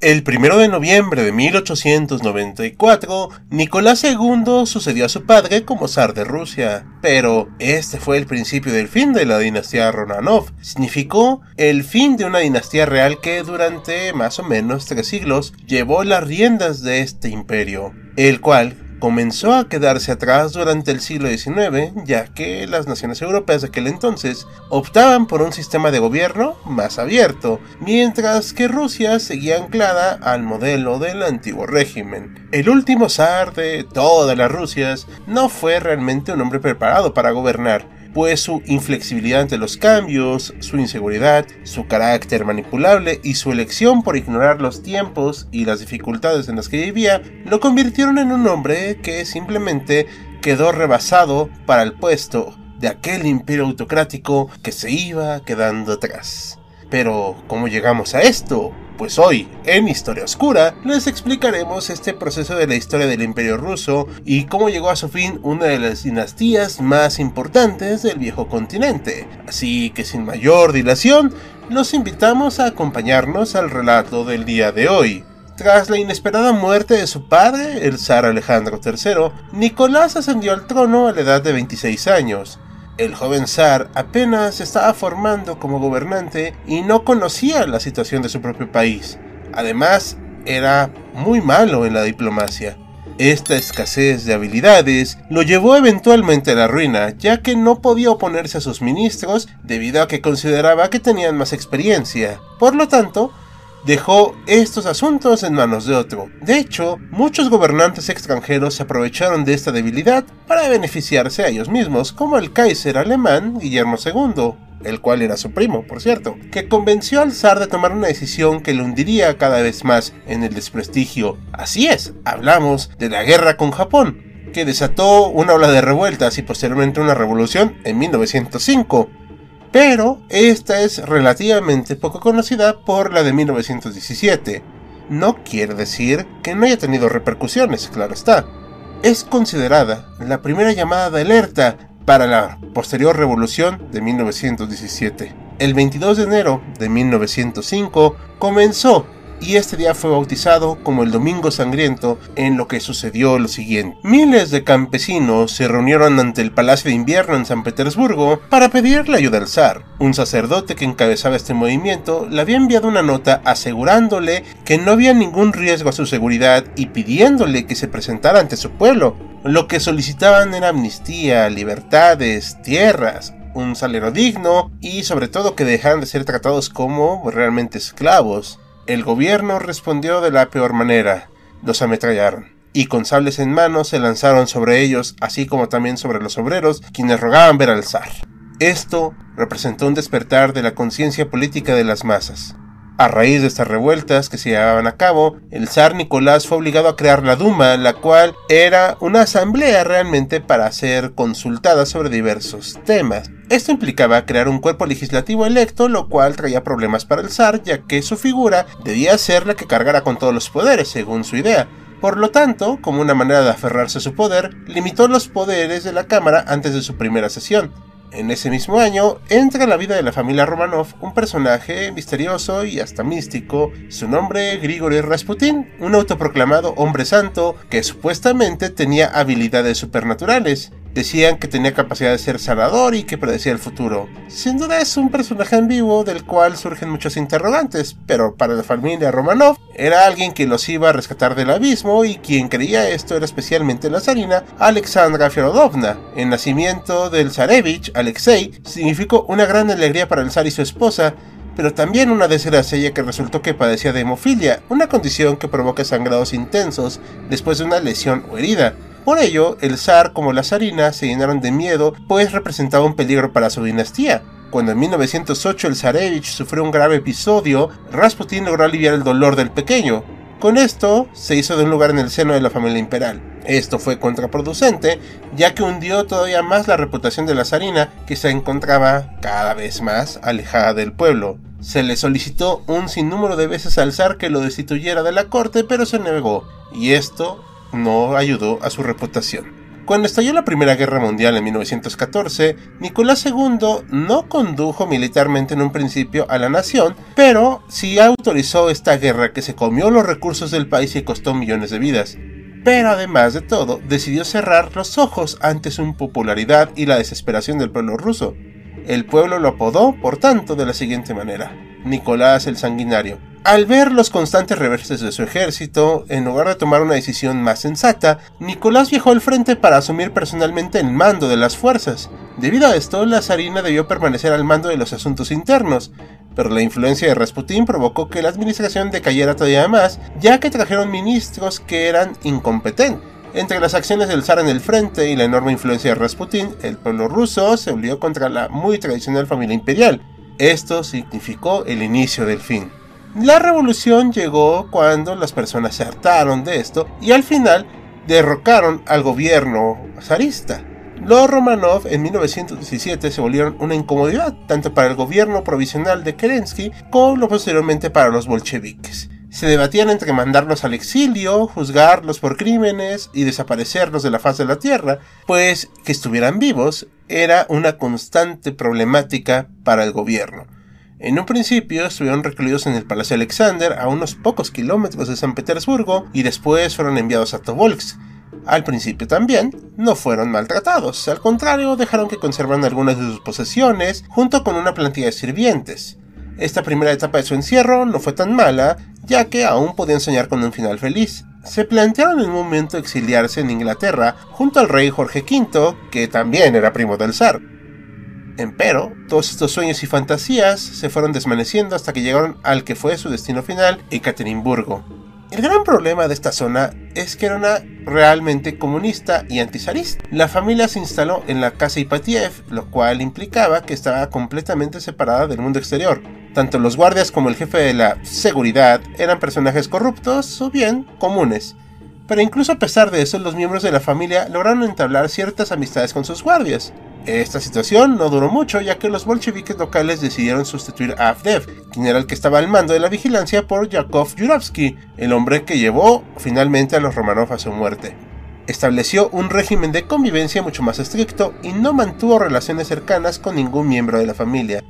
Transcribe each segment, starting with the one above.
El primero de noviembre de 1894, Nicolás II sucedió a su padre como zar de Rusia, pero este fue el principio del fin de la dinastía Romanov. Significó el fin de una dinastía real que durante más o menos tres siglos llevó las riendas de este imperio, el cual comenzó a quedarse atrás durante el siglo XIX, ya que las naciones europeas de aquel entonces optaban por un sistema de gobierno más abierto, mientras que Rusia seguía anclada al modelo del antiguo régimen. El último zar de todas las Rusias no fue realmente un hombre preparado para gobernar, pues su inflexibilidad ante los cambios, su inseguridad, su carácter manipulable y su elección por ignorar los tiempos y las dificultades en las que vivía lo convirtieron en un hombre que simplemente quedó rebasado para el puesto de aquel imperio autocrático que se iba quedando atrás. Pero, ¿cómo llegamos a esto? Pues hoy, en Historia Oscura, les explicaremos este proceso de la historia del Imperio Ruso y cómo llegó a su fin una de las dinastías más importantes del viejo continente. Así que sin mayor dilación, los invitamos a acompañarnos al relato del día de hoy. Tras la inesperada muerte de su padre, el zar Alejandro III, Nicolás ascendió al trono a la edad de 26 años. El joven zar apenas estaba formando como gobernante y no conocía la situación de su propio país. Además, era muy malo en la diplomacia. Esta escasez de habilidades lo llevó eventualmente a la ruina, ya que no podía oponerse a sus ministros debido a que consideraba que tenían más experiencia. Por lo tanto, dejó estos asuntos en manos de otro. De hecho, muchos gobernantes extranjeros se aprovecharon de esta debilidad para beneficiarse a ellos mismos, como el Kaiser alemán Guillermo II, el cual era su primo, por cierto, que convenció al zar de tomar una decisión que lo hundiría cada vez más en el desprestigio. Así es, hablamos de la guerra con Japón, que desató una ola de revueltas y posteriormente una revolución en 1905 pero esta es relativamente poco conocida por la de 1917. No quiere decir que no haya tenido repercusiones, claro está. Es considerada la primera llamada de alerta para la posterior revolución de 1917. El 22 de enero de 1905 comenzó y este día fue bautizado como el Domingo Sangriento, en lo que sucedió lo siguiente. Miles de campesinos se reunieron ante el Palacio de Invierno en San Petersburgo para pedirle ayuda al zar. Un sacerdote que encabezaba este movimiento le había enviado una nota asegurándole que no había ningún riesgo a su seguridad y pidiéndole que se presentara ante su pueblo. Lo que solicitaban era amnistía, libertades, tierras, un salario digno y sobre todo que dejaran de ser tratados como realmente esclavos. El gobierno respondió de la peor manera. Los ametrallaron y con sables en mano se lanzaron sobre ellos, así como también sobre los obreros, quienes rogaban ver al zar. Esto representó un despertar de la conciencia política de las masas. A raíz de estas revueltas que se llevaban a cabo, el zar Nicolás fue obligado a crear la Duma, la cual era una asamblea realmente para ser consultada sobre diversos temas. Esto implicaba crear un cuerpo legislativo electo, lo cual traía problemas para el zar, ya que su figura debía ser la que cargara con todos los poderes, según su idea. Por lo tanto, como una manera de aferrarse a su poder, limitó los poderes de la Cámara antes de su primera sesión. En ese mismo año entra en la vida de la familia Romanov un personaje misterioso y hasta místico, su nombre Grigory Rasputin, un autoproclamado hombre santo que supuestamente tenía habilidades supernaturales. Decían que tenía capacidad de ser sanador y que predecía el futuro. Sin duda es un personaje vivo del cual surgen muchos interrogantes, pero para la familia Romanov era alguien que los iba a rescatar del abismo y quien creía esto era especialmente la zarina Alexandra Feodovna. El nacimiento del Zarevich, Alexei, significó una gran alegría para el zar y su esposa, pero también una desgracia ya que resultó que padecía de hemofilia, una condición que provoca sangrados intensos después de una lesión o herida. Por ello, el zar como la zarina se llenaron de miedo, pues representaba un peligro para su dinastía. Cuando en 1908 el zarevich sufrió un grave episodio, Rasputin logró aliviar el dolor del pequeño. Con esto, se hizo de un lugar en el seno de la familia imperial. Esto fue contraproducente, ya que hundió todavía más la reputación de la zarina, que se encontraba cada vez más alejada del pueblo. Se le solicitó un sinnúmero de veces al zar que lo destituyera de la corte, pero se negó, y esto no ayudó a su reputación. Cuando estalló la Primera Guerra Mundial en 1914, Nicolás II no condujo militarmente en un principio a la nación, pero sí autorizó esta guerra que se comió los recursos del país y costó millones de vidas. Pero además de todo, decidió cerrar los ojos ante su impopularidad y la desesperación del pueblo ruso. El pueblo lo apodó, por tanto, de la siguiente manera: Nicolás el Sanguinario. Al ver los constantes reverses de su ejército, en lugar de tomar una decisión más sensata, Nicolás viajó al frente para asumir personalmente el mando de las fuerzas. Debido a esto, la zarina debió permanecer al mando de los asuntos internos, pero la influencia de Rasputín provocó que la administración decayera todavía más, ya que trajeron ministros que eran incompetentes. Entre las acciones del zar en el frente y la enorme influencia de Rasputín, el pueblo ruso se unió contra la muy tradicional familia imperial. Esto significó el inicio del fin. La revolución llegó cuando las personas se hartaron de esto y al final derrocaron al gobierno zarista. Los Romanov en 1917 se volvieron una incomodidad tanto para el gobierno provisional de Kerensky como posteriormente para los bolcheviques. Se debatían entre mandarlos al exilio, juzgarlos por crímenes y desaparecerlos de la faz de la tierra, pues que estuvieran vivos era una constante problemática para el gobierno. En un principio estuvieron recluidos en el Palacio Alexander a unos pocos kilómetros de San Petersburgo y después fueron enviados a Tobolsk. Al principio también no fueron maltratados, al contrario dejaron que conservaran algunas de sus posesiones junto con una plantilla de sirvientes. Esta primera etapa de su encierro no fue tan mala, ya que aún podían soñar con un final feliz. Se plantearon en un momento exiliarse en Inglaterra junto al rey Jorge V, que también era primo del zar. Empero, todos estos sueños y fantasías se fueron desvaneciendo hasta que llegaron al que fue su destino final, Ekaterimburgo. El gran problema de esta zona es que era una realmente comunista y antizarista. La familia se instaló en la casa Ipatiev, lo cual implicaba que estaba completamente separada del mundo exterior. Tanto los guardias como el jefe de la seguridad eran personajes corruptos o bien comunes. Pero incluso a pesar de eso, los miembros de la familia lograron entablar ciertas amistades con sus guardias. Esta situación no duró mucho ya que los bolcheviques locales decidieron sustituir a Avdev, quien era el que estaba al mando de la vigilancia, por Yakov Yurovsky, el hombre que llevó finalmente a los Romanov a su muerte. Estableció un régimen de convivencia mucho más estricto y no mantuvo relaciones cercanas con ningún miembro de la familia.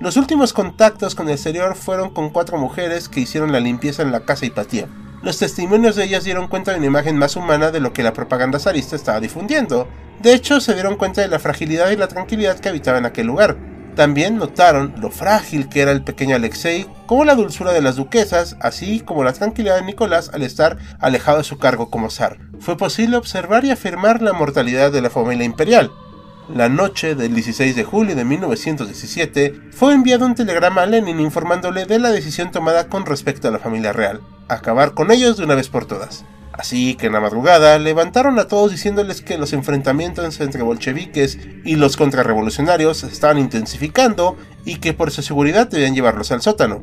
Los últimos contactos con el exterior fueron con cuatro mujeres que hicieron la limpieza en la casa Hipatía. Los testimonios de ellas dieron cuenta de una imagen más humana de lo que la propaganda zarista estaba difundiendo. De hecho, se dieron cuenta de la fragilidad y la tranquilidad que habitaba en aquel lugar. También notaron lo frágil que era el pequeño Alexei, como la dulzura de las duquesas, así como la tranquilidad de Nicolás al estar alejado de su cargo como zar. Fue posible observar y afirmar la mortalidad de la familia imperial. La noche del 16 de julio de 1917 fue enviado un telegrama a Lenin informándole de la decisión tomada con respecto a la familia real, acabar con ellos de una vez por todas. Así que en la madrugada levantaron a todos diciéndoles que los enfrentamientos entre bolcheviques y los contrarrevolucionarios se estaban intensificando y que por su seguridad debían llevarlos al sótano.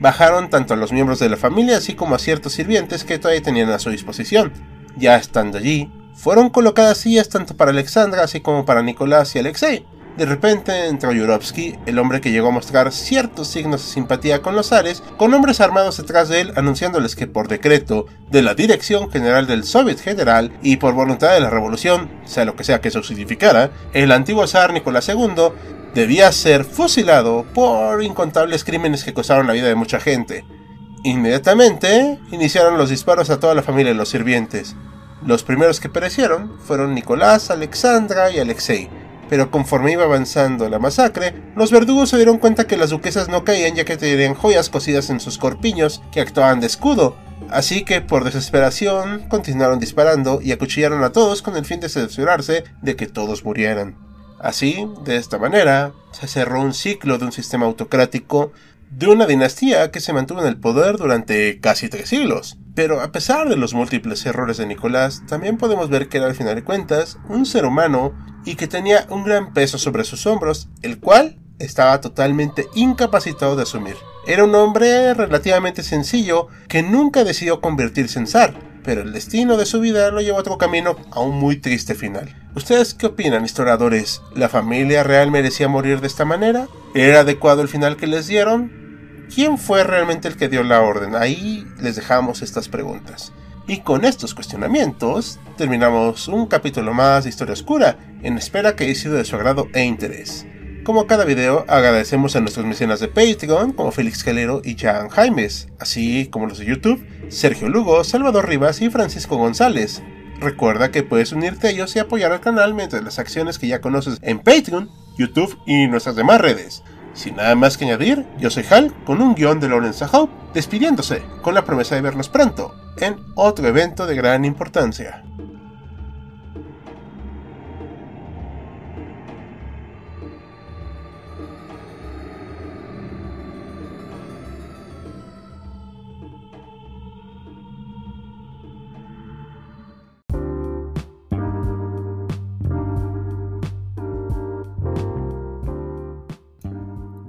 Bajaron tanto a los miembros de la familia así como a ciertos sirvientes que todavía tenían a su disposición. Ya estando allí, fueron colocadas sillas tanto para Alexandra así como para Nicolás y Alexei. De repente entró Yurovsky, el hombre que llegó a mostrar ciertos signos de simpatía con los zares, con hombres armados detrás de él anunciándoles que por decreto de la Dirección General del Soviet General y por voluntad de la Revolución, sea lo que sea que eso significara, el antiguo zar Nicolás II debía ser fusilado por incontables crímenes que costaron la vida de mucha gente. Inmediatamente iniciaron los disparos a toda la familia de los sirvientes. Los primeros que perecieron fueron Nicolás, Alexandra y Alexei, pero conforme iba avanzando la masacre, los verdugos se dieron cuenta que las duquesas no caían ya que tenían joyas cosidas en sus corpiños que actuaban de escudo, así que por desesperación continuaron disparando y acuchillaron a todos con el fin de cerciorarse de que todos murieran. Así, de esta manera, se cerró un ciclo de un sistema autocrático de una dinastía que se mantuvo en el poder durante casi tres siglos. Pero a pesar de los múltiples errores de Nicolás, también podemos ver que era al final de cuentas un ser humano y que tenía un gran peso sobre sus hombros, el cual estaba totalmente incapacitado de asumir. Era un hombre relativamente sencillo que nunca decidió convertirse en zar, pero el destino de su vida lo llevó a otro camino a un muy triste final. ¿Ustedes qué opinan, historiadores? ¿La familia real merecía morir de esta manera? ¿Era adecuado el final que les dieron? ¿Quién fue realmente el que dio la orden? Ahí les dejamos estas preguntas. Y con estos cuestionamientos terminamos un capítulo más de Historia Oscura, en espera que haya sido de su agrado e interés. Como cada video, agradecemos a nuestros mecenas de Patreon, como Félix Calero y Jan Jaimes, así como los de YouTube, Sergio Lugo, Salvador Rivas y Francisco González. Recuerda que puedes unirte a ellos y apoyar al canal mediante las acciones que ya conoces en Patreon, YouTube y nuestras demás redes. Sin nada más que añadir, yo soy Hal con un guion de Lawrence Hope, despidiéndose con la promesa de vernos pronto en otro evento de gran importancia.